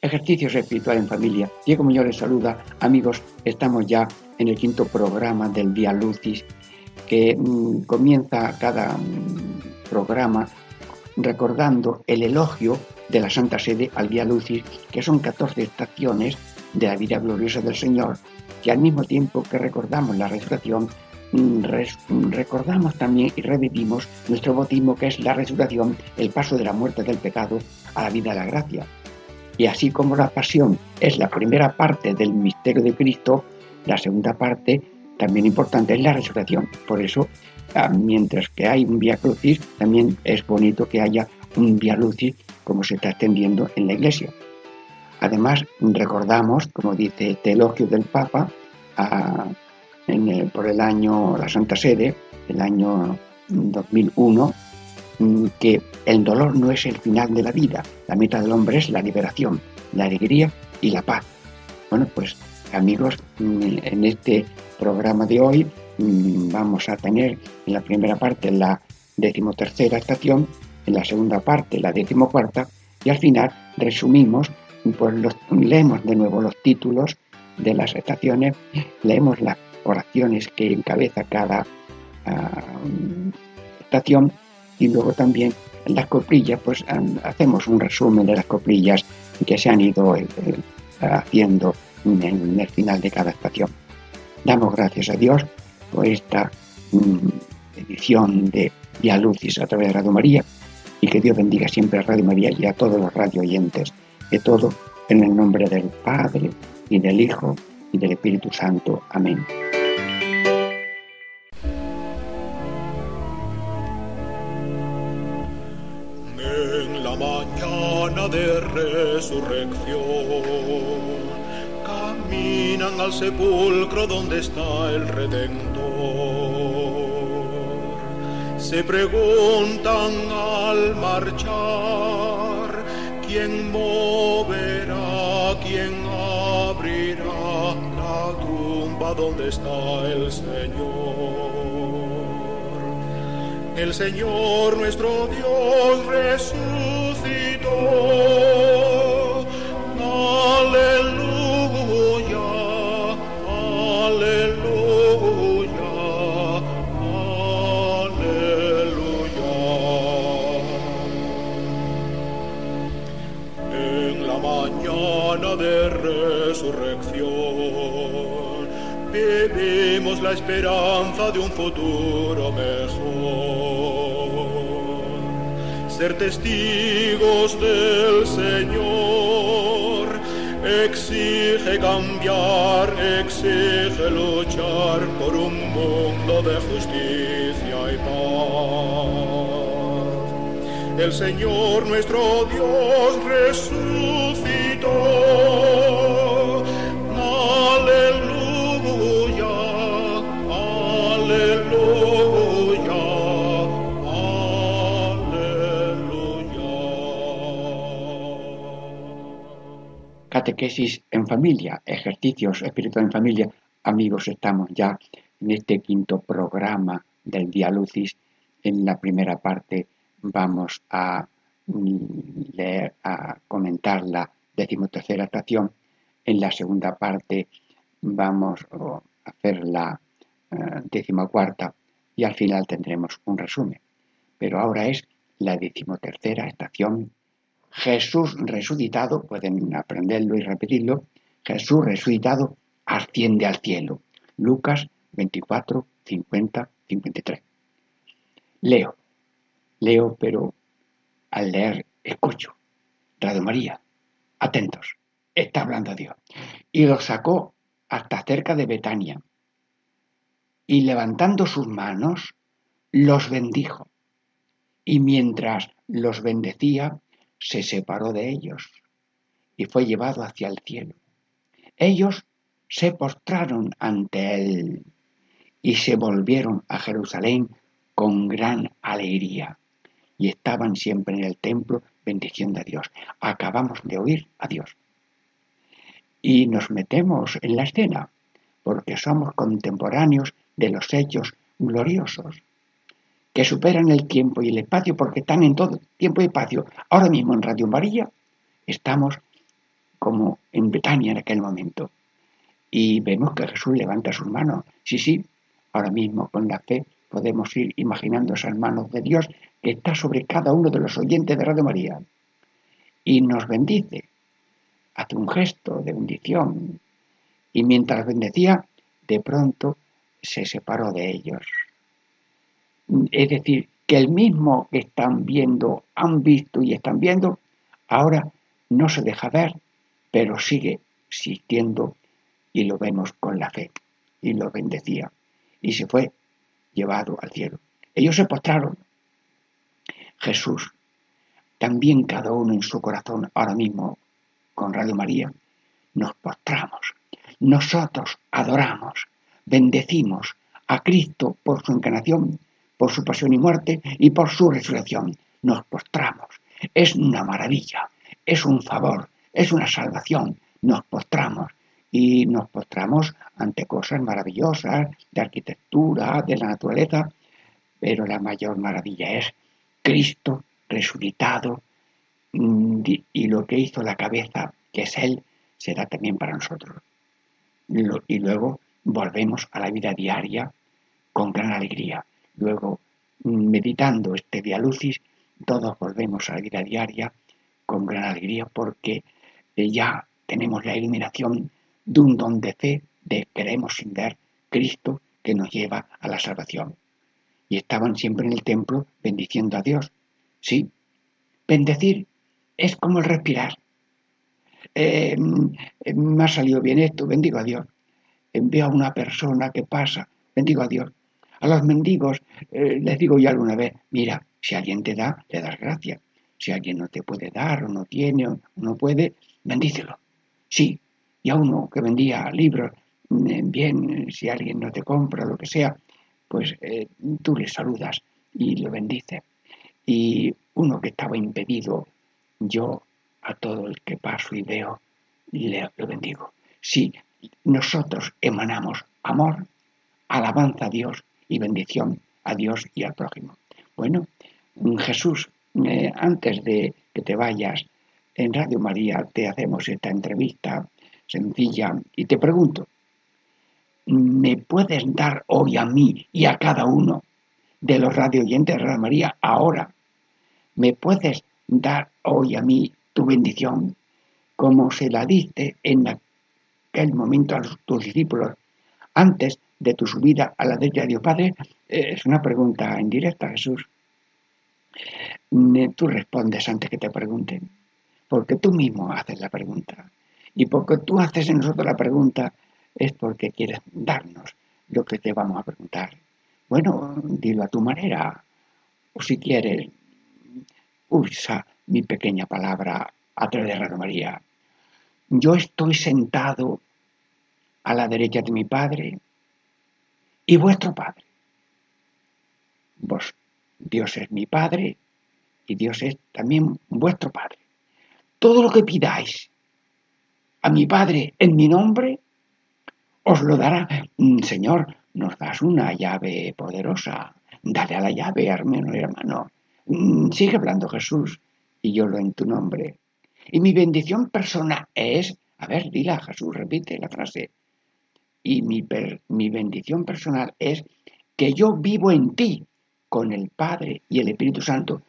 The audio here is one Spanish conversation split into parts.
Ejercicios espirituales en familia. Diego Muñoz les saluda. Amigos, estamos ya en el quinto programa del Vía Lucis, que mm, comienza cada mm, programa recordando el elogio de la Santa Sede al Vía Lucis, que son 14 estaciones de la vida gloriosa del Señor, que al mismo tiempo que recordamos la resurrección, mm, recordamos también y revivimos nuestro bautismo, que es la resurrección, el paso de la muerte del pecado a la vida de la gracia. Y así como la pasión es la primera parte del misterio de Cristo, la segunda parte, también importante, es la resurrección. Por eso, ah, mientras que hay un Via Crucis, también es bonito que haya un Via Lucis como se está extendiendo en la Iglesia. Además, recordamos, como dice este elogio del Papa, por el año, la Santa Sede, el año 2001, mm, que el dolor no es el final de la vida, la meta del hombre es la liberación, la alegría y la paz. Bueno, pues amigos, mm, en este programa de hoy mm, vamos a tener en la primera parte la decimotercera estación, en la segunda parte la decimocuarta y al final resumimos, pues leemos de nuevo los títulos de las estaciones, leemos las oraciones que encabeza cada ah, estación y luego también las coplillas, pues hacemos un resumen de las coplillas que se han ido eh, haciendo en el final de cada estación. Damos gracias a Dios por esta mm, edición de Via Lucis a través de Radio María y que Dios bendiga siempre a Radio María y a todos los radio oyentes. De todo en el nombre del Padre y del Hijo y del Espíritu Santo. Amén. Resurrección al sepulcro donde está el Redentor. Se preguntan al marchar, ¿quién moverá, quién abrirá la tumba donde está el Señor? El Señor nuestro Dios resucitó. Esperanza de un futuro mejor. Ser testigos del Señor exige cambiar, exige luchar por un mundo de justicia y paz. El Señor nuestro Dios resucitó. Catequesis en familia, ejercicios espirituales en familia. Amigos, estamos ya en este quinto programa del Día Lucis en la primera parte vamos a mm, leer, a comentar la decimotercera estación. En la segunda parte vamos a hacer la uh, decimocuarta y al final tendremos un resumen. Pero ahora es la decimotercera estación. Jesús resucitado, pueden aprenderlo y repetirlo, Jesús resucitado asciende al cielo. Lucas 24, 50, 53. Leo. Leo, pero al leer escucho. Radio María, atentos, está hablando Dios. Y los sacó hasta cerca de Betania. Y levantando sus manos, los bendijo. Y mientras los bendecía, se separó de ellos y fue llevado hacia el cielo. Ellos se postraron ante él y se volvieron a Jerusalén con gran alegría y estaban siempre en el templo bendiciendo a Dios. Acabamos de oír a Dios. Y nos metemos en la escena porque somos contemporáneos de los hechos gloriosos que superan el tiempo y el espacio porque están en todo tiempo y espacio. Ahora mismo en Radio María estamos como en Betania en aquel momento y vemos que Jesús levanta sus manos. Sí, sí, ahora mismo con la fe podemos ir imaginando esas manos de Dios que está sobre cada uno de los oyentes de Radio María y nos bendice. Hace un gesto de bendición y mientras bendecía, de pronto se separó de ellos. Es decir, que el mismo que están viendo, han visto y están viendo, ahora no se deja ver, pero sigue existiendo y lo vemos con la fe. Y lo bendecía. Y se fue llevado al cielo. Ellos se postraron. Jesús, también cada uno en su corazón, ahora mismo con Radio María, nos postramos. Nosotros adoramos, bendecimos a Cristo por su encarnación, por su pasión y muerte y por su resurrección. Nos postramos. Es una maravilla, es un favor, es una salvación. Nos postramos y nos postramos ante cosas maravillosas de arquitectura, de la naturaleza, pero la mayor maravilla es Cristo resucitado mm, y lo que hizo la cabeza, que es Él, será también para nosotros. Y luego volvemos a la vida diaria con gran alegría. Luego, mm, meditando este dialucis, todos volvemos a la vida diaria con gran alegría porque eh, ya tenemos la iluminación de un don de fe de queremos sin ver Cristo que nos lleva a la salvación. Y estaban siempre en el templo bendiciendo a Dios. Sí, bendecir es como el respirar. Eh, me ha salido bien esto, bendigo a Dios. Veo a una persona que pasa, bendigo a Dios. A los mendigos eh, les digo ya alguna vez, mira, si alguien te da, le das gracias. Si alguien no te puede dar o no tiene o no puede, bendícelo. Sí, y a uno que vendía libros, mm, bien, si alguien no te compra, lo que sea, pues eh, tú le saludas y lo bendices. Y uno que estaba impedido, yo a todo el que paso y veo, le lo bendigo. Si nosotros emanamos amor, alabanza a Dios y bendición a Dios y al prójimo. Bueno, Jesús, eh, antes de que te vayas, en Radio María te hacemos esta entrevista sencilla y te pregunto, ¿me puedes dar hoy a mí y a cada uno de los radio oyentes de Radio María ahora? ¿Me puedes dar hoy a mí tu bendición como se la diste en aquel momento a tus discípulos antes de tu subida a la derecha de Dios Padre? Eh, es una pregunta indirecta, Jesús. Tú respondes antes que te pregunten, porque tú mismo haces la pregunta. Y porque tú haces en nosotros la pregunta es porque quieres darnos lo que te vamos a preguntar. Bueno, dilo a tu manera. O si quieres, usa mi pequeña palabra a través de María. Yo estoy sentado a la derecha de mi Padre y vuestro Padre. Vos, Dios es mi Padre y Dios es también vuestro Padre. Todo lo que pidáis a mi Padre en mi nombre, os lo dará. Mm, Señor, nos das una llave poderosa. Dale a la llave, hermano y hermano. Mm, sigue hablando Jesús y yo lo en tu nombre. Y mi bendición personal es, a ver, dila Jesús, repite la frase. Y mi, mi bendición personal es que yo vivo en ti con el Padre y el Espíritu Santo.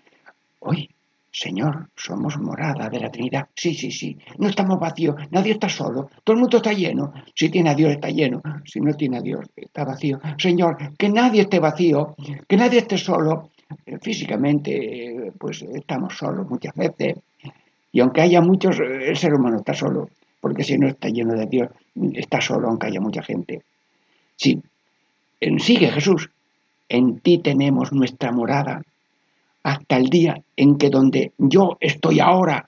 Hoy Señor, somos morada de la Trinidad. Sí, sí, sí. No estamos vacíos. Nadie está solo. Todo el mundo está lleno. Si tiene a Dios, está lleno. Si no tiene a Dios, está vacío. Señor, que nadie esté vacío. Que nadie esté solo. Eh, físicamente, pues estamos solos muchas veces. Y aunque haya muchos, el ser humano está solo. Porque si no está lleno de Dios, está solo aunque haya mucha gente. Sí. Sigue Jesús. En ti tenemos nuestra morada hasta el día en que donde yo estoy ahora,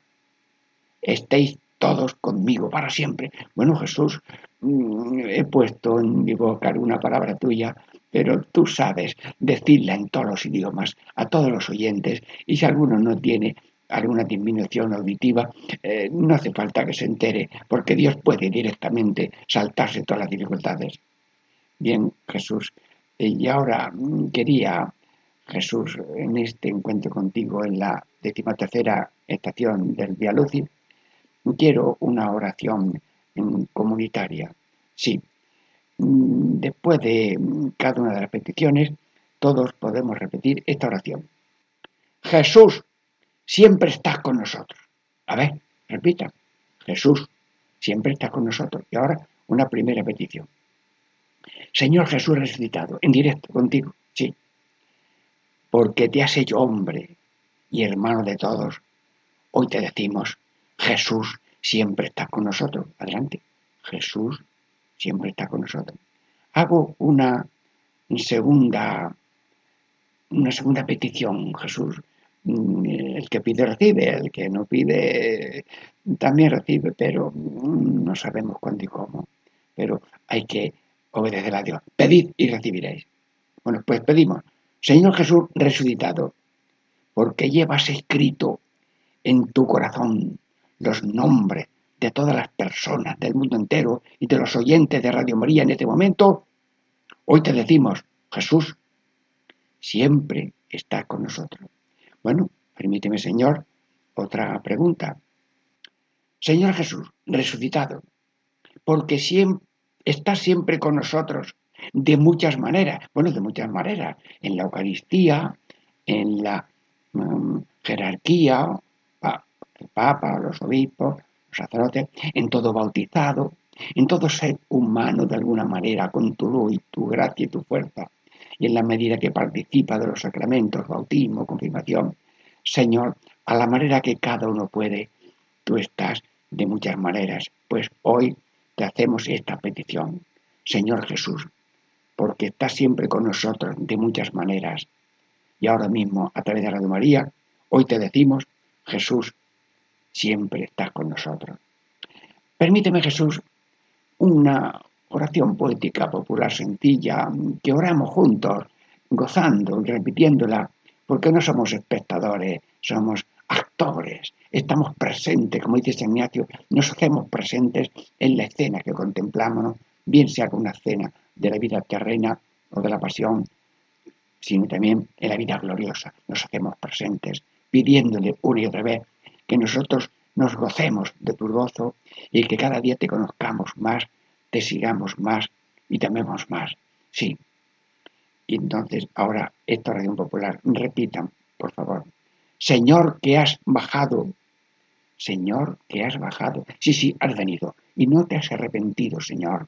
estéis todos conmigo para siempre. Bueno, Jesús, mm, he puesto en mi boca una palabra tuya pero tú sabes decirla en todos los idiomas, a todos los oyentes, y si alguno no tiene alguna disminución auditiva, eh, no hace falta que se entere, porque Dios puede directamente saltarse todas las dificultades. Bien, Jesús, eh, y ahora mm, quería, Jesús, en este encuentro contigo en la decimatercera estación del Via Lucis, quiero una oración mm, comunitaria. Sí, mm, después de cada una de las peticiones, todos podemos repetir esta oración. Jesús, siempre estás con nosotros. A ver, repita. Jesús, siempre estás con nosotros. Y ahora una primera petición. Señor Jesús resucitado, en directo contigo, sí. Porque te has hecho hombre y hermano de todos. Hoy te decimos, Jesús siempre está con nosotros. Adelante. Jesús siempre está con nosotros. Hago una segunda, una segunda petición, Jesús. Mm, el que pide recibe, el que no pide también recibe, pero mm, no sabemos cuándo y cómo. Pero hay que obedecer a Dios. Pedid y recibiréis. Bueno, pues pedimos, Señor Jesús resucitado, porque llevas escrito en tu corazón los nombres de todas las personas del mundo entero y de los oyentes de Radio María en este momento, hoy te decimos, Jesús siempre está con nosotros. Bueno, permíteme, Señor, otra pregunta. Señor Jesús, resucitado, porque siempre, está siempre con nosotros de muchas maneras, bueno, de muchas maneras, en la Eucaristía, en la mm, jerarquía, el Papa, los obispos, los sacerdotes, en todo bautizado, en todo ser humano de alguna manera, con tu luz y tu gracia y tu fuerza, y en la medida que participa de los sacramentos, bautismo, confirmación. Señor, a la manera que cada uno puede, tú estás de muchas maneras, pues hoy te hacemos esta petición. Señor Jesús, porque estás siempre con nosotros de muchas maneras. Y ahora mismo, a través de Radio María, hoy te decimos, Jesús, siempre estás con nosotros. Permíteme, Jesús, una oración poética popular sencilla, que oramos juntos, gozando y repitiéndola, porque no somos espectadores, somos actores, estamos presentes, como dice Ignacio, nos hacemos presentes en la escena que contemplamos, bien sea con una escena de la vida terrena o de la pasión, sino también en la vida gloriosa, nos hacemos presentes, pidiéndole una y otra vez que nosotros nos gocemos de tu gozo y que cada día te conozcamos más te sigamos más y tememos más. Sí. Y entonces, ahora, esta oración popular, repitan, por favor. Señor, que has bajado. Señor, que has bajado. Sí, sí, has venido. Y no te has arrepentido, Señor.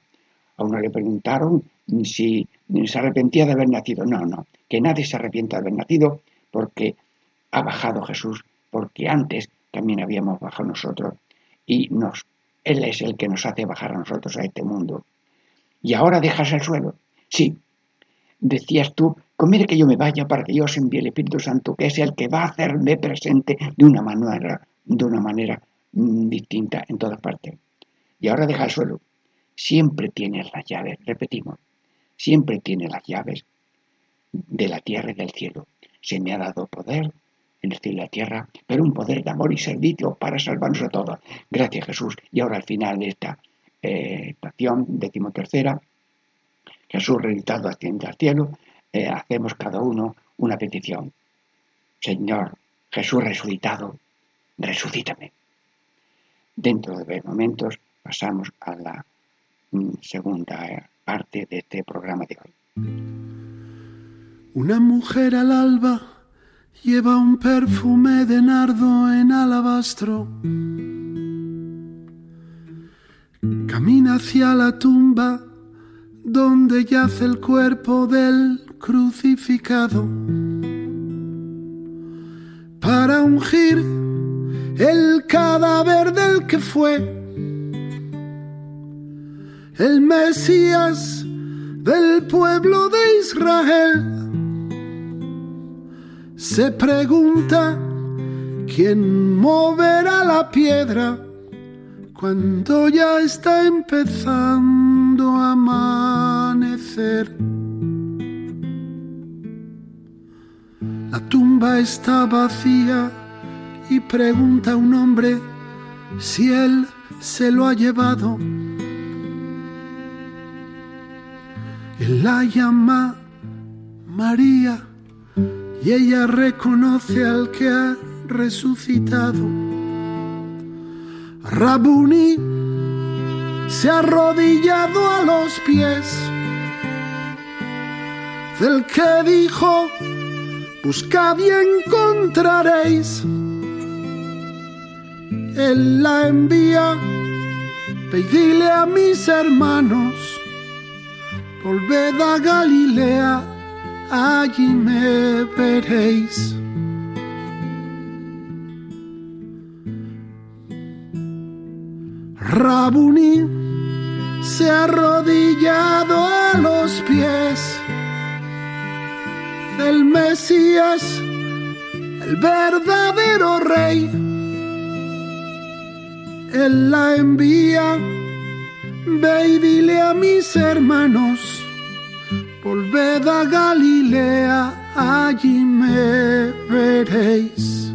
A uno le preguntaron si se arrepentía de haber nacido. No, no, que nadie se arrepienta de haber nacido porque ha bajado Jesús, porque antes también habíamos bajado nosotros y nos él es el que nos hace bajar a nosotros a este mundo. Y ahora dejas el suelo. Sí, decías tú, conviene que yo me vaya para que Dios envíe el Espíritu Santo, que es el que va a hacerme presente de una manera, de una manera mm, distinta en todas partes. Y ahora deja el suelo. Siempre tienes las llaves, repetimos, siempre tienes las llaves de la tierra y del cielo. Se me ha dado poder en el cielo y la tierra, pero un poder de amor y servicio para salvarnos a todos. Gracias Jesús. Y ahora al final de esta eh, estación decimotercera, Jesús reeditado asciende al cielo, eh, hacemos cada uno una petición. Señor, Jesús resucitado, resucítame. Dentro de breves momentos pasamos a la mm, segunda eh, parte de este programa de hoy. Una mujer al alba lleva un perfume de nardo en alabastro. Camina hacia la tumba donde yace el cuerpo del crucificado para ungir el cadáver del que fue el Mesías del pueblo de Israel se pregunta quién moverá la piedra cuando ya está empezando a amanecer. La tumba está vacía y pregunta un hombre si él se lo ha llevado. Él la llama María y ella reconoce al que ha resucitado. Rabuni se ha arrodillado a los pies del que dijo, buscad y encontraréis. Él la envía, pedile a mis hermanos, volved a Galilea, allí me veréis. Rabuni se ha arrodillado a los pies del Mesías, el verdadero rey. Él la envía, ve y dile a mis hermanos, volved a Galilea, allí me veréis.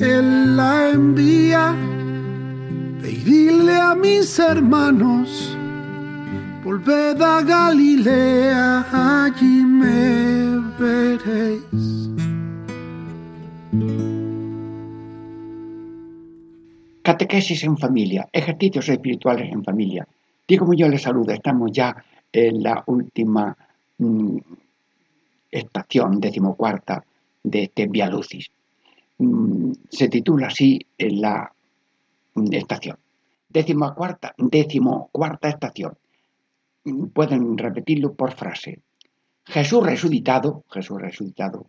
Él la envía, y dile a mis hermanos, volved a Galilea, allí me veréis. Catequesis en familia, ejercicios espirituales en familia. Diego yo les saludo, estamos ya en la última mm, estación, decimocuarta, de este Via Lucis. Mm, se titula así en la mm, estación. Decimocuarta, decimocuarta estación. Mm, pueden repetirlo por frase. Jesús resucitado, Jesús resucitado,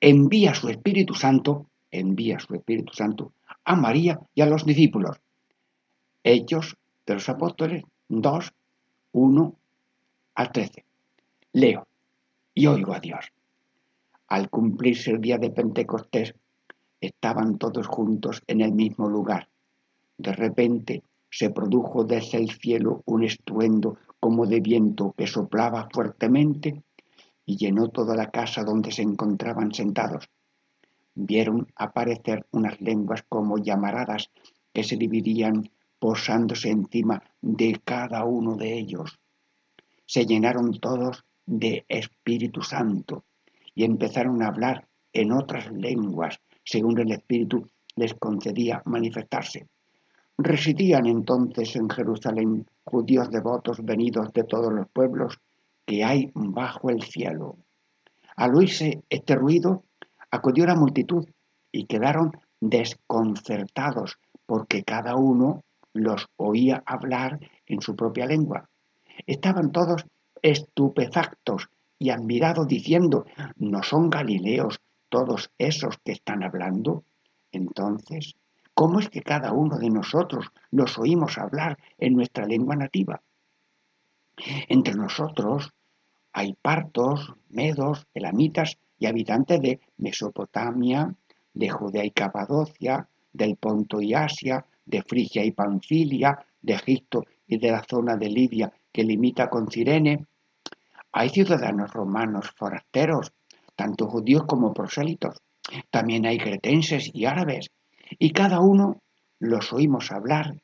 envía su Espíritu Santo, envía su Espíritu Santo a María y a los discípulos. Hechos de los Apóstoles 2, 1 al 13. Leo y oigo a Dios. Al cumplirse el día de Pentecostés, estaban todos juntos en el mismo lugar. De repente se produjo desde el cielo un estruendo como de viento que soplaba fuertemente y llenó toda la casa donde se encontraban sentados vieron aparecer unas lenguas como llamaradas que se dividían posándose encima de cada uno de ellos. Se llenaron todos de Espíritu Santo y empezaron a hablar en otras lenguas según el Espíritu les concedía manifestarse. Residían entonces en Jerusalén judíos devotos venidos de todos los pueblos que hay bajo el cielo. Al oírse este ruido, acudió la multitud y quedaron desconcertados porque cada uno los oía hablar en su propia lengua. Estaban todos estupefactos y admirados diciendo, ¿no son galileos todos esos que están hablando? Entonces, ¿cómo es que cada uno de nosotros los oímos hablar en nuestra lengua nativa? Entre nosotros hay partos, medos, elamitas y habitantes de Mesopotamia, de Judea y Capadocia, del Ponto y Asia, de Frigia y Panfilia, de Egipto y de la zona de Lidia que limita con Cirene. Hay ciudadanos romanos forasteros, tanto judíos como prosélitos. También hay cretenses y árabes, y cada uno los oímos hablar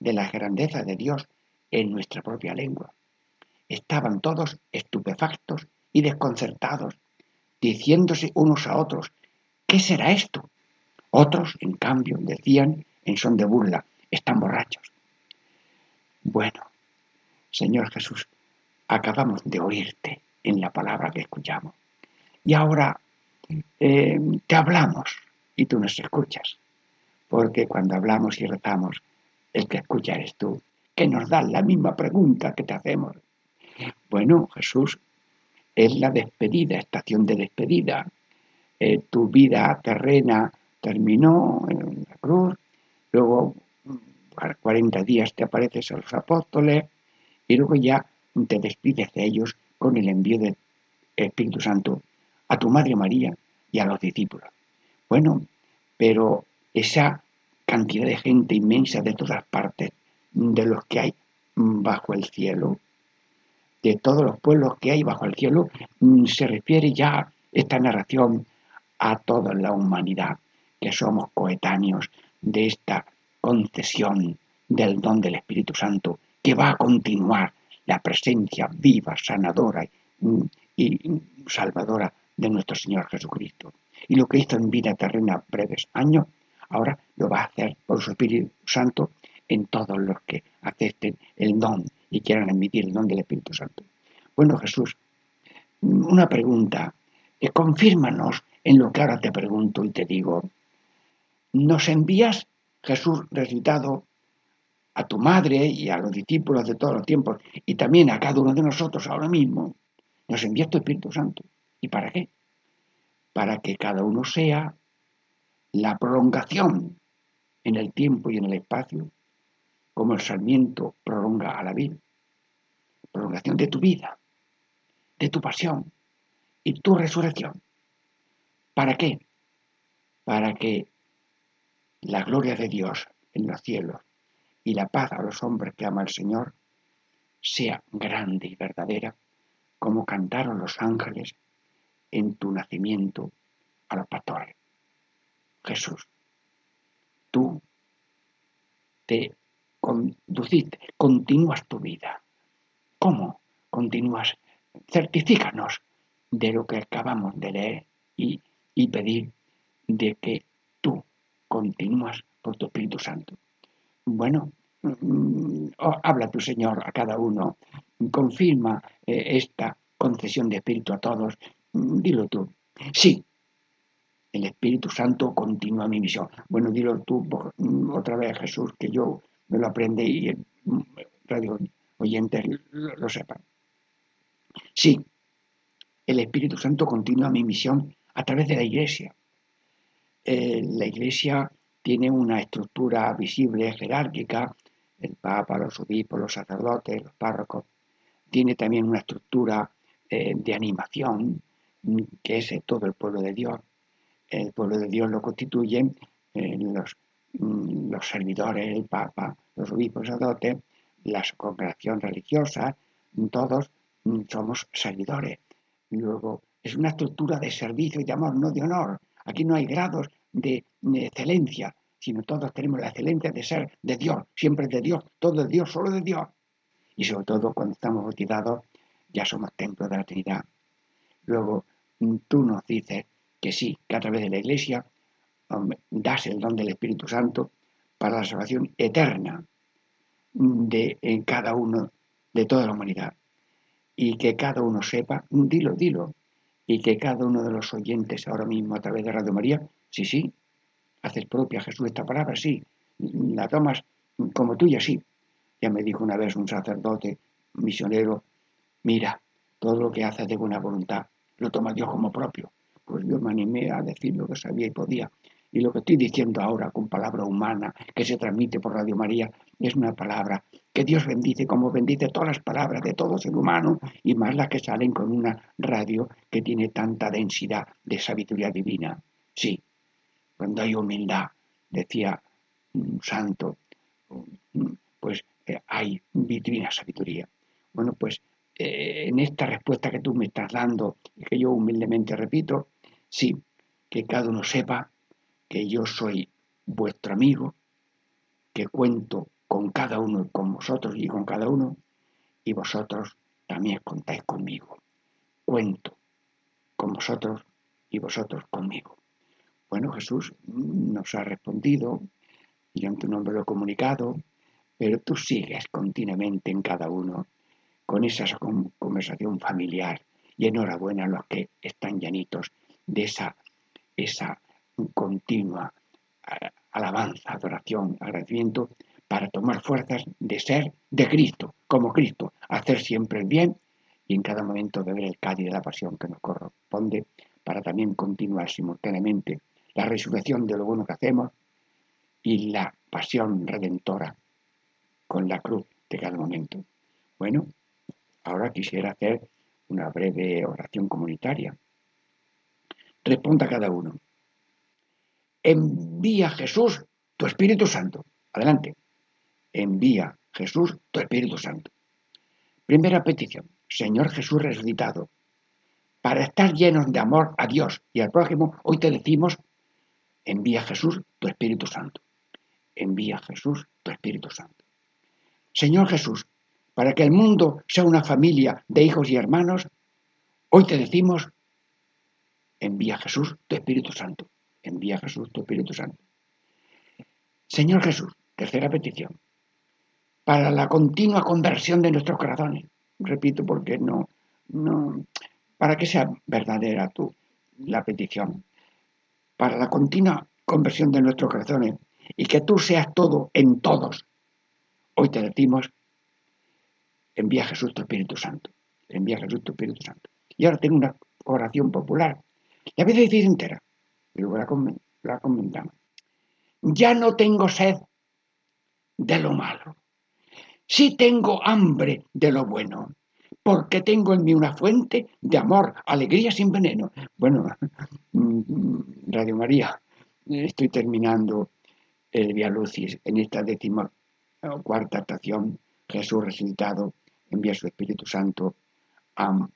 de la grandeza de Dios en nuestra propia lengua. Estaban todos estupefactos y desconcertados diciéndose unos a otros, ¿qué será esto? Otros, en cambio, decían en son de burla, están borrachos. Bueno, Señor Jesús, acabamos de oírte en la palabra que escuchamos. Y ahora eh, te hablamos y tú nos escuchas. Porque cuando hablamos y rezamos, el que escucha eres tú, que nos da la misma pregunta que te hacemos. Bueno, Jesús, es la despedida, estación de despedida. Eh, tu vida terrena terminó en la cruz, luego a 40 días te apareces a los apóstoles y luego ya te despides de ellos con el envío del Espíritu Santo a tu Madre María y a los discípulos. Bueno, pero esa cantidad de gente inmensa de todas partes, de los que hay bajo el cielo, de todos los pueblos que hay bajo el cielo, mm, se refiere ya esta narración a toda la humanidad, que somos coetáneos de esta concesión del don del Espíritu Santo, que va a continuar la presencia viva, sanadora y salvadora de nuestro Señor Jesucristo. Y lo que hizo en vida terrena breves años, ahora lo va a hacer por su Espíritu Santo en todos los que acepten el don y quieran admitir el don del Espíritu Santo. Bueno, Jesús, una pregunta. Eh, confírmanos en lo que ahora te pregunto y te digo. ¿Nos envías, Jesús resucitado, a tu madre y a los discípulos de todos los tiempos y también a cada uno de nosotros ahora mismo? Nos envías tu Espíritu Santo. ¿Y para qué? Para que cada uno sea la prolongación en el tiempo y en el espacio, como el sarmiento prolonga a la vida. Prolongación de tu vida, de tu pasión y tu resurrección. ¿Para qué? Para que la gloria de Dios en los cielos y la paz a los hombres que ama el Señor sea grande y verdadera, como cantaron los ángeles en tu nacimiento a los pastores. Jesús, tú te conduciste, continúas tu vida. ¿Cómo continúas? Certifícanos de lo que acabamos de leer y, y pedir de que tú continúas por tu Espíritu Santo. Bueno, mm, habla tu Señor a cada uno, confirma eh, esta concesión de Espíritu a todos Dilo tú. Sí, el Espíritu Santo continúa mi misión. Bueno, dilo tú mm, otra vez, Jesús, que yo me lo aprende y el mm, radio oyentes lo, sepan. Sí, el Espíritu Santo continúa mi misión a través de la Iglesia. Eh, la Iglesia tiene una estructura visible, jerárquica, el Papa, los obispos, los sacerdotes, los párrocos. Tiene también una estructura eh, de animación, que es todo el pueblo de Dios. El pueblo de Dios lo constituyen eh, los, mm, los servidores, el Papa, los obispos sacerdotes, la congregación religiosa, todos mm, somos servidores. Luego, es una estructura de servicio y de amor, no de honor. Aquí no hay grados de, excelencia, sino todos tenemos la excelencia de ser de Dios, siempre de Dios, todo de Dios, solo de Dios. Y sobre todo cuando estamos bautizados, ya somos templo de la Trinidad. Luego, tú nos dices que sí, que a través de la Iglesia das el don del Espíritu Santo para la salvación eterna de en cada uno, de toda la humanidad. Y que cada uno sepa, dilo, dilo, y que cada uno de los oyentes ahora mismo a través de Radio María, sí, sí, haces propia Jesús esta palabra, sí, la tomas como tuya, sí. Ya me dijo una vez un sacerdote misionero, mira, todo lo que haces de buena voluntad, lo toma Dios como propio. Pues yo me animé a decir lo que sabía y podía. Y lo que estoy diciendo ahora con palabra humana que se transmite por Radio María es una palabra que Dios bendice como bendice todas las palabras de todo ser humano y más las que salen con una radio que tiene tanta densidad de sabiduría divina. Sí, cuando hay humildad, decía un santo, pues eh, hay divina sabiduría. Bueno, pues eh, en esta respuesta que tú me estás dando y que yo humildemente repito, sí, que cada uno sepa que yo soy vuestro amigo, que cuento con cada uno, con vosotros y con cada uno, y vosotros también contáis conmigo. Cuento con vosotros y vosotros conmigo. Bueno, Jesús nos ha respondido, y en tu nombre lo he comunicado, pero tú sigues continuamente en cada uno con esa conversación familiar. Y enhorabuena a los que están llanitos de esa, esa continua alabanza, adoración, agradecimiento, para tomar fuerzas de ser de Cristo, como Cristo, hacer siempre el bien y en cada momento beber el cáliz de la pasión que nos corresponde para también continuar simultáneamente la resurrección de lo bueno que hacemos y la pasión redentora con la cruz de cada momento. Bueno, Ahora quisiera hacer una breve oración comunitaria. Responda cada uno. Envía Jesús tu Espíritu Santo. Adelante. Envía Jesús tu Espíritu Santo. Primera petición. Señor Jesús resucitado, para estar llenos de amor a Dios y al prójimo, hoy te decimos, envía Jesús tu Espíritu Santo. Envía Jesús tu Espíritu Santo. Señor Jesús, para que el mundo sea una familia de hijos y hermanos, hoy te decimos, envía Jesús tu Espíritu Santo. Envía Jesús tu Espíritu Santo. Señor Jesús, tercera petición, para la continua conversión de nuestros corazones. Repito porque no, no, para que sea verdadera tu la petición, para la continua conversión de nuestros corazones y que tú seas todo en todos. Hoy te decimos, envía a Jesús tu Espíritu Santo, envía a Jesús tu Espíritu Santo. Y ahora tengo una oración popular, la voy a decir entera, y luego la comentamos. Ya no tengo sed de lo malo, sí tengo hambre de lo bueno porque tengo en mí una fuente de amor, alegría sin veneno. Bueno, Radio María, estoy terminando el Via Lucis en esta décima cuarta estación. Jesús resucitado envía su Espíritu Santo a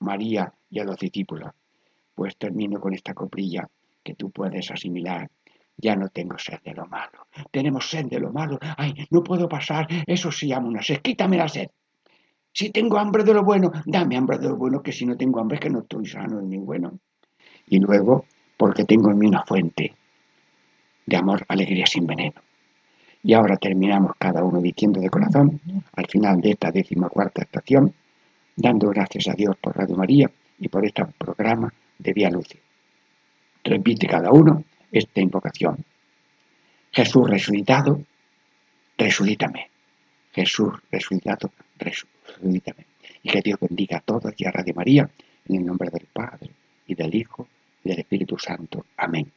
María y a los discípulos. Pues termino con esta coprilla que tú puedes asimilar. Ya no tengo sed de lo malo. Tenemos sed de lo malo. Ay, no puedo pasar. Eso una sed. Quítame la sed. Si tengo hambre de lo bueno, dame hambre de lo bueno, que si no tengo hambre es que no estoy sano ni bueno. Y luego, porque tengo en mí una fuente de amor, alegría sin veneno. Y ahora terminamos cada uno diciendo de corazón, al final de esta cuarta estación, dando gracias a Dios por Radio María y por este programa de Vía Luce. Repite cada uno esta invocación. Jesús resucitado, resucítame. Jesús resucitado, resucítame. Y que Dios bendiga a todos y a Radio María, en el nombre del Padre, y del Hijo, y del Espíritu Santo. Amén.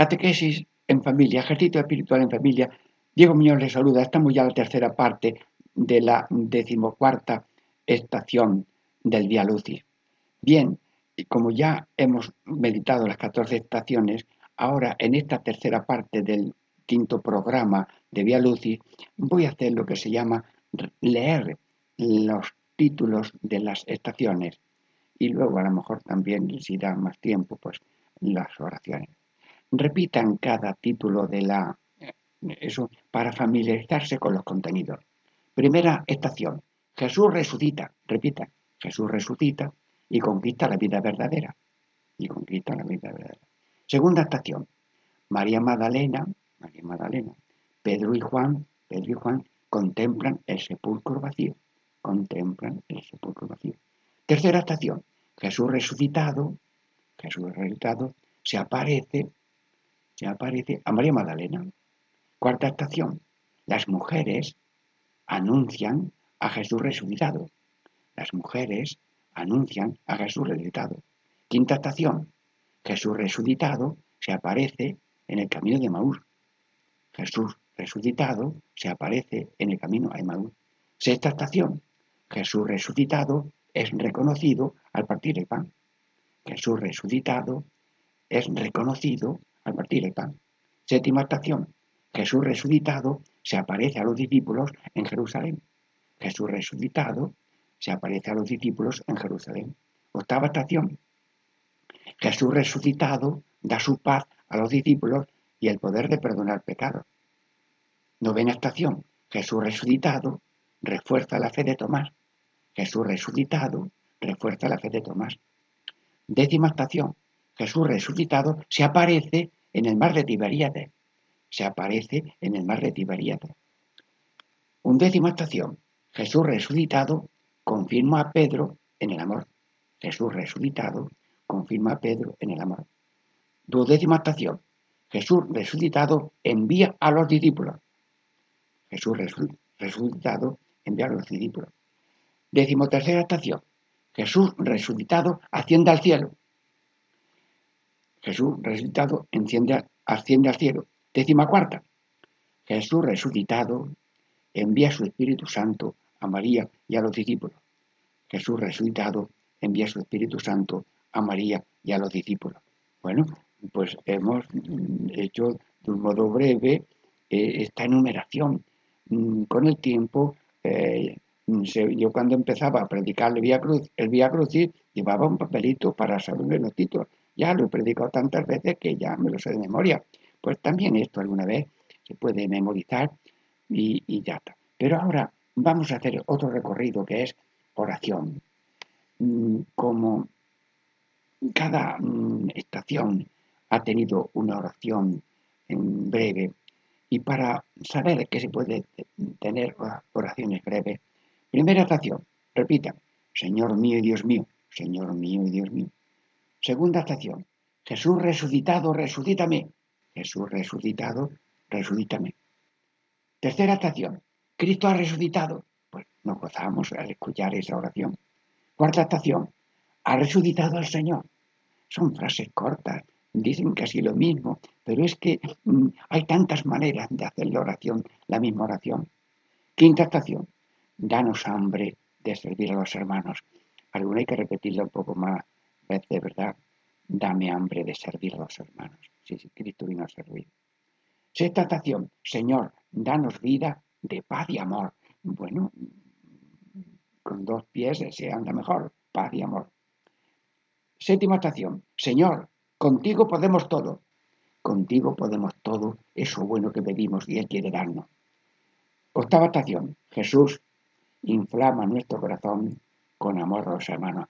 Catequesis en familia, ejercicio espiritual en familia. Diego Muñoz les saluda. Estamos ya en la tercera parte de la decimocuarta estación del Via Lucis. Bien, como ya hemos meditado las 14 estaciones, ahora en esta tercera parte del quinto programa de Via Lucis voy a hacer lo que se llama leer los títulos de las estaciones y luego a lo mejor también si da más tiempo pues las oraciones repitan cada título de la eso para familiarizarse con los contenidos. Primera estación. Jesús resucita, repita, Jesús resucita y conquista la vida verdadera. Y conquista la vida verdadera. Segunda estación. María Magdalena, María Magdalena, Pedro y Juan, Pedro y Juan contemplan el sepulcro vacío. Contemplan el sepulcro vacío. Tercera estación. Jesús resucitado, Jesús resucitado, se aparece aparece a María Magdalena. Cuarta estación, las mujeres anuncian a Jesús resucitado. Las mujeres anuncian a Jesús resucitado. Quinta estación, Jesús resucitado se aparece en el camino de Maús. Jesús resucitado se aparece en el camino a Emaús. Sexta estación, Jesús resucitado es reconocido al partir el pan. Jesús resucitado es reconocido al partir el pan. Séptima estación, Jesús resucitado se aparece a los discípulos en Jerusalén. Jesús resucitado se aparece a los discípulos en Jerusalén. Octava estación, Jesús resucitado da su paz a los discípulos y el poder de perdonar pecados. Novena estación, Jesús resucitado refuerza la fe de Tomás. Jesús resucitado refuerza la fe de Tomás. Décima estación, Jesús resucitado se aparece en el mar de Tiberíades. Se aparece en el mar de Tiberíades. Undécima estación, Jesús resucitado confirma a Pedro en el amor. Jesús resucitado confirma a Pedro en el amor. Duodécima estación, Jesús resucitado envía a los discípulos. Jesús resucitado envía a los discípulos. Décimo tercera estación, Jesús resucitado asciende al cielo. Jesús resucitado asciende al cielo. Décima cuarta, Jesús resucitado envía su Espíritu Santo a María y a los discípulos. Jesús resucitado envía su Espíritu Santo a María y a los discípulos. Bueno, pues hemos hecho de un modo breve eh, esta enumeración. Mm, con el tiempo, eh, yo cuando empezaba a predicar el Vía, Cruz, el Vía Crucis, llevaba un papelito para saber los títulos. Ya lo he predicado tantas veces que ya me lo sé de memoria. Pues también esto alguna vez se puede memorizar y, y ya está. Pero ahora vamos a hacer otro recorrido que es oración. Mm, como cada mm, estación ha tenido una oración en breve y para saber que se puede tener oraciones breves, primera estación, repita, Señor mío y Dios mío, Señor mío y Dios mío. Segunda estación, Jesús resucitado, resucítame. Jesús resucitado, resucítame. Tercera estación, Cristo ha resucitado. Pues nos gozamos al escuchar esa oración. Cuarta estación, ha resucitado el Señor. Son frases cortas, dicen casi lo mismo, pero es que mm, hay tantas maneras de hacer la oración, la misma oración. Quinta estación, danos hambre de servir a los hermanos. Alguna hay que repetirlo un poco más veces, ¿verdad? Dame hambre de servir a los hermanos. Sí, Cristo vino a servir. Sexta estación, Señor, danos vida de paz y amor. Bueno, con dos pies se anda mejor, paz y amor. Séptima estación, Señor, contigo podemos todo. Contigo podemos todo eso bueno que pedimos y Él quiere darnos. Octava estación, Jesús, inflama nuestro corazón con amor a los hermanos.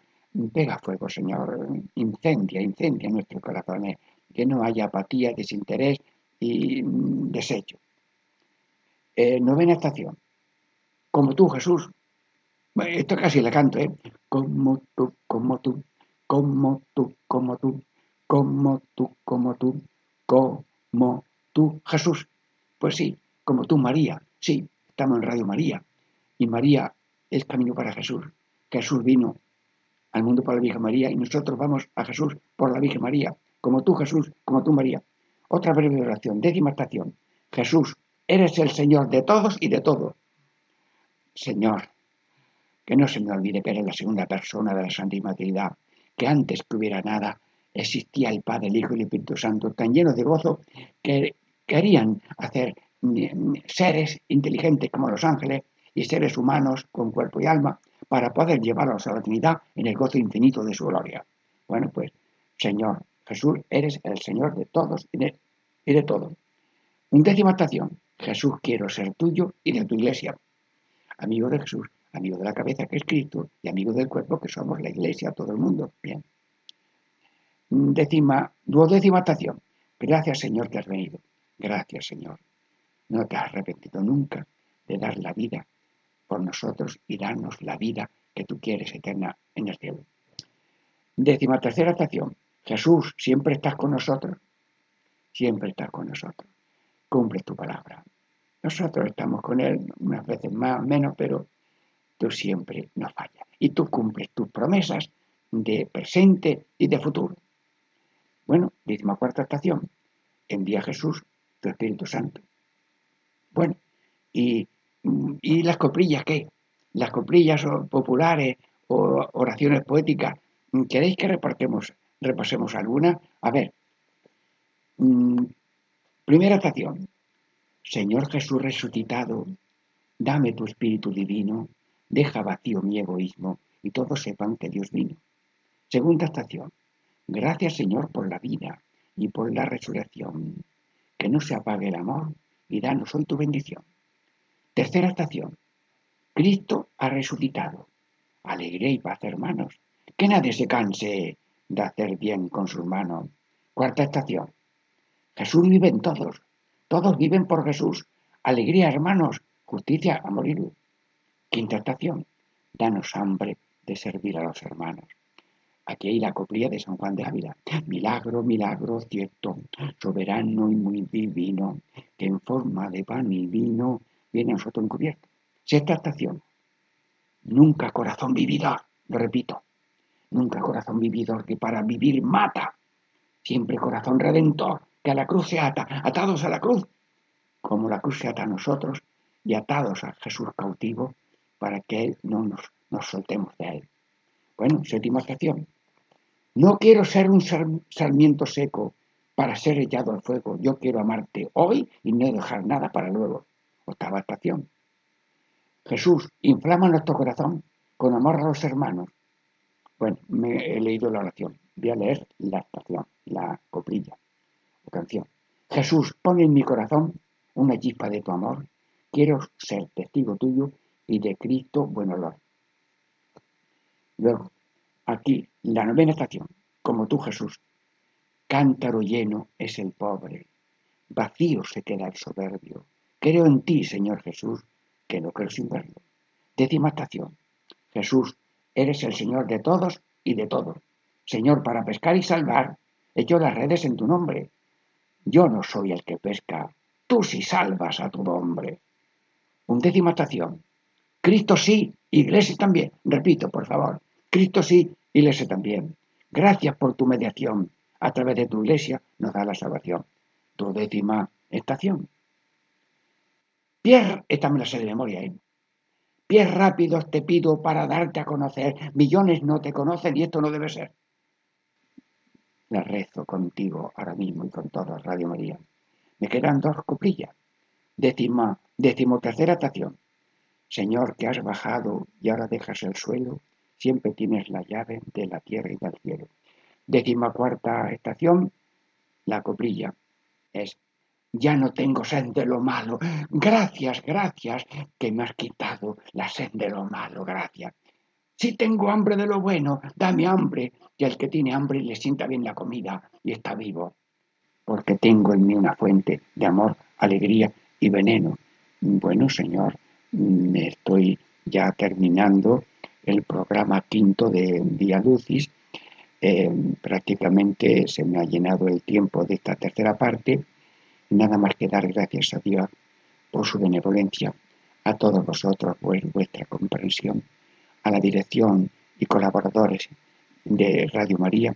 Pega fuego, Señor, incendia, incendia nuestros corazones, que no haya apatía, desinterés y mm, desecho. Eh, novena estación. Como tú, Jesús. Esto casi le canto, ¿eh? Como tú, como tú, como tú, como tú, como tú, como tú, como tú, Jesús. Pues sí, como tú, María. Sí, estamos en Radio María. Y María es camino para Jesús. Jesús vino al mundo por la Virgen María y nosotros vamos a Jesús por la Virgen María. Como tú, Jesús, como tú, María. Otra breve oración, décima estación. Jesús, Eres el Señor de todos y de todo. Señor, que no se me olvide que eres la segunda persona de la Santísima Trinidad, que antes que hubiera nada existía el Padre, el Hijo y el Espíritu Santo, tan llenos de gozo que querían hacer seres inteligentes como los ángeles y seres humanos con cuerpo y alma para poder llevarlos a la Trinidad en el gozo infinito de su gloria. Bueno, pues, Señor Jesús, eres el Señor de todos y de, y de todo. Undécima estación. Jesús, quiero ser tuyo y de tu iglesia. Amigo de Jesús, amigo de la cabeza que es Cristo y amigo del cuerpo que somos la iglesia, todo el mundo. Bien. Décima, duodécima estación. Gracias Señor que has venido. Gracias Señor. No te has arrepentido nunca de dar la vida por nosotros y darnos la vida que tú quieres eterna en el cielo. Décima tercera estación. Jesús, siempre estás con nosotros. siempre está con nosotros. Cumple tu palabra. Nosotros estamos con Él unas veces más, menos, pero tú siempre nos fallas. Y tú cumples tus promesas de presente y de futuro. Bueno, décima cuarta estación. Envía a Jesús tu Espíritu Santo. Bueno, y, y las coprillas, ¿qué? Las coprillas populares o oraciones poéticas, ¿queréis que repartemos, repasemos alguna? A ver, mm, primera estación. Señor Jesús resucitado, dame tu Espíritu Divino, deja vacío mi egoísmo y todos sepan que Dios vino. Segunda estación. Gracias Señor por la vida y por la resurrección. Que no se apague el amor y danos hoy tu bendición. Tercera estación. Cristo ha resucitado. Alegría y paz, hermanos. Que nadie se canse de hacer bien con sus manos. Cuarta estación. Jesús vive en todos. Todos viven por Jesús. Alegría, hermanos. Justicia a morir. Quinta estación. Danos hambre de servir a los hermanos. Aquí hay la coplilla de San Juan de Ávila. Milagro, milagro cierto, soberano y muy divino, que en forma de pan y vino viene a nosotros encubierto. Sexta estación. Nunca corazón vividor, lo repito. Nunca corazón vividor que para vivir mata. Siempre corazón redentor que a la cruz se ata, atados a la cruz, como la cruz se ata a nosotros y atados a Jesús cautivo para que Él no nos, nos soltemos de Él. Bueno, séptima estación. No quiero ser un sarmiento seco para ser echado al fuego. Yo quiero amarte hoy y no dejar nada para luego. Octava estación. Jesús, inflama nuestro corazón con amor a los hermanos. Bueno, me he leído la oración. Voy a leer la estación, la coprilla o canción. Jesús, pon en mi corazón una chispa de tu amor. Quiero ser testigo tuyo y de Cristo buen olor. Luego, Aquí, la novena estación, como tú Jesús, cántaro lleno es el pobre, vacío se queda el soberbio. Creo en ti, Señor Jesús, que no creo sin verlo. Décima estación, Jesús, eres el Señor de todos y de todos. Señor, para pescar y salvar, echo las redes en tu nombre. Yo no soy el que pesca, tú sí salvas a tu nombre. Undécima estación, Cristo sí, Iglesia también. Repito, por favor, Cristo sí, Iglesia también. Gracias por tu mediación. A través de tu iglesia nos da la salvación. Tu décima estación. Pies, esta me la sé de memoria, ¿eh? Pies rápidos te pido para darte a conocer. Millones no te conocen y esto no debe ser. La rezo contigo ahora mismo y con toda Radio María. Me quedan dos coprillas. Décima, décimo tercera estación. Señor, que has bajado y ahora dejas el suelo, siempre tienes la llave de la tierra y del cielo. Décima cuarta estación, la coprilla. Es, ya no tengo sed de lo malo. Gracias, gracias, que me has quitado la sed de lo malo. Gracias. Si tengo hambre de lo bueno, dame hambre, y al que tiene hambre le sienta bien la comida y está vivo. Porque tengo en mí una fuente de amor, alegría y veneno. Bueno, Señor, me estoy ya terminando el programa quinto de Vía Lucis. Eh, prácticamente se me ha llenado el tiempo de esta tercera parte. Nada más que dar gracias a Dios por su benevolencia, a todos vosotros por vuestra comprensión, a la dirección y colaboradores de Radio María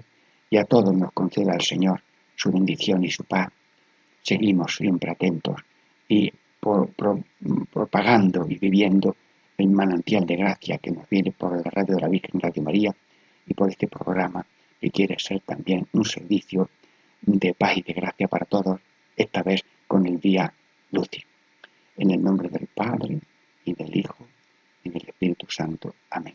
y a todos nos conceda el Señor su bendición y su paz. Seguimos siempre atentos y propagando y viviendo el manantial de gracia que nos viene por la radio de la Virgen Radio María y por este programa que quiere ser también un servicio de paz y de gracia para todos, esta vez con el día lúcido. En el nombre del Padre y del Hijo y del Espíritu Santo. Amén.